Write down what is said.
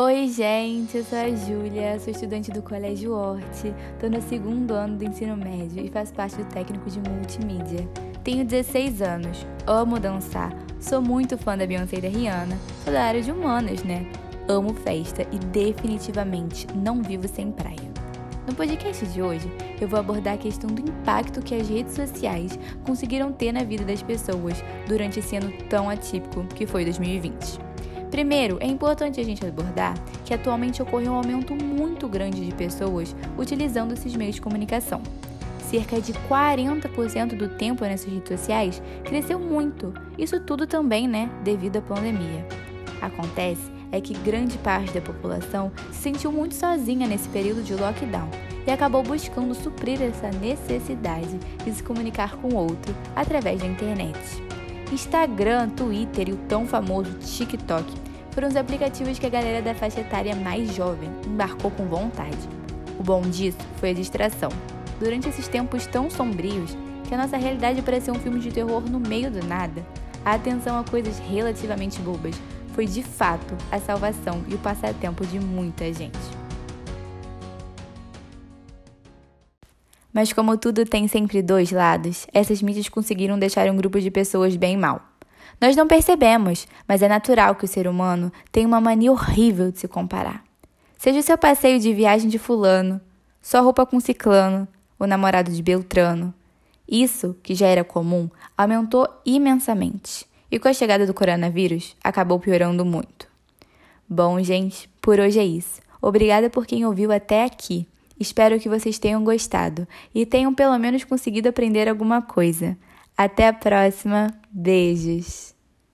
Oi, gente, eu sou a Júlia, sou estudante do Colégio Hort, estou no segundo ano do ensino médio e faço parte do técnico de multimídia. Tenho 16 anos, amo dançar, sou muito fã da Beyoncé e da Rihanna, sou da área de humanas, né? Amo festa e definitivamente não vivo sem praia. No podcast de hoje, eu vou abordar a questão do impacto que as redes sociais conseguiram ter na vida das pessoas durante esse ano tão atípico que foi 2020. Primeiro, é importante a gente abordar que atualmente ocorre um aumento muito grande de pessoas utilizando esses meios de comunicação. Cerca de 40% do tempo nessas redes sociais cresceu muito. Isso tudo também, né, devido à pandemia. Acontece é que grande parte da população se sentiu muito sozinha nesse período de lockdown e acabou buscando suprir essa necessidade de se comunicar com outro através da internet. Instagram, Twitter e o tão famoso TikTok foram os aplicativos que a galera da faixa etária mais jovem embarcou com vontade. O bom disso foi a distração. Durante esses tempos tão sombrios, que a nossa realidade parecia um filme de terror no meio do nada, a atenção a coisas relativamente bobas foi de fato a salvação e o passatempo de muita gente. Mas como tudo tem sempre dois lados, essas mídias conseguiram deixar um grupo de pessoas bem mal. Nós não percebemos, mas é natural que o ser humano tenha uma mania horrível de se comparar. Seja o seu passeio de viagem de fulano, sua roupa com ciclano, o namorado de Beltrano. Isso, que já era comum, aumentou imensamente. E com a chegada do coronavírus, acabou piorando muito. Bom, gente, por hoje é isso. Obrigada por quem ouviu até aqui. Espero que vocês tenham gostado e tenham pelo menos conseguido aprender alguma coisa. Até a próxima. Beijos.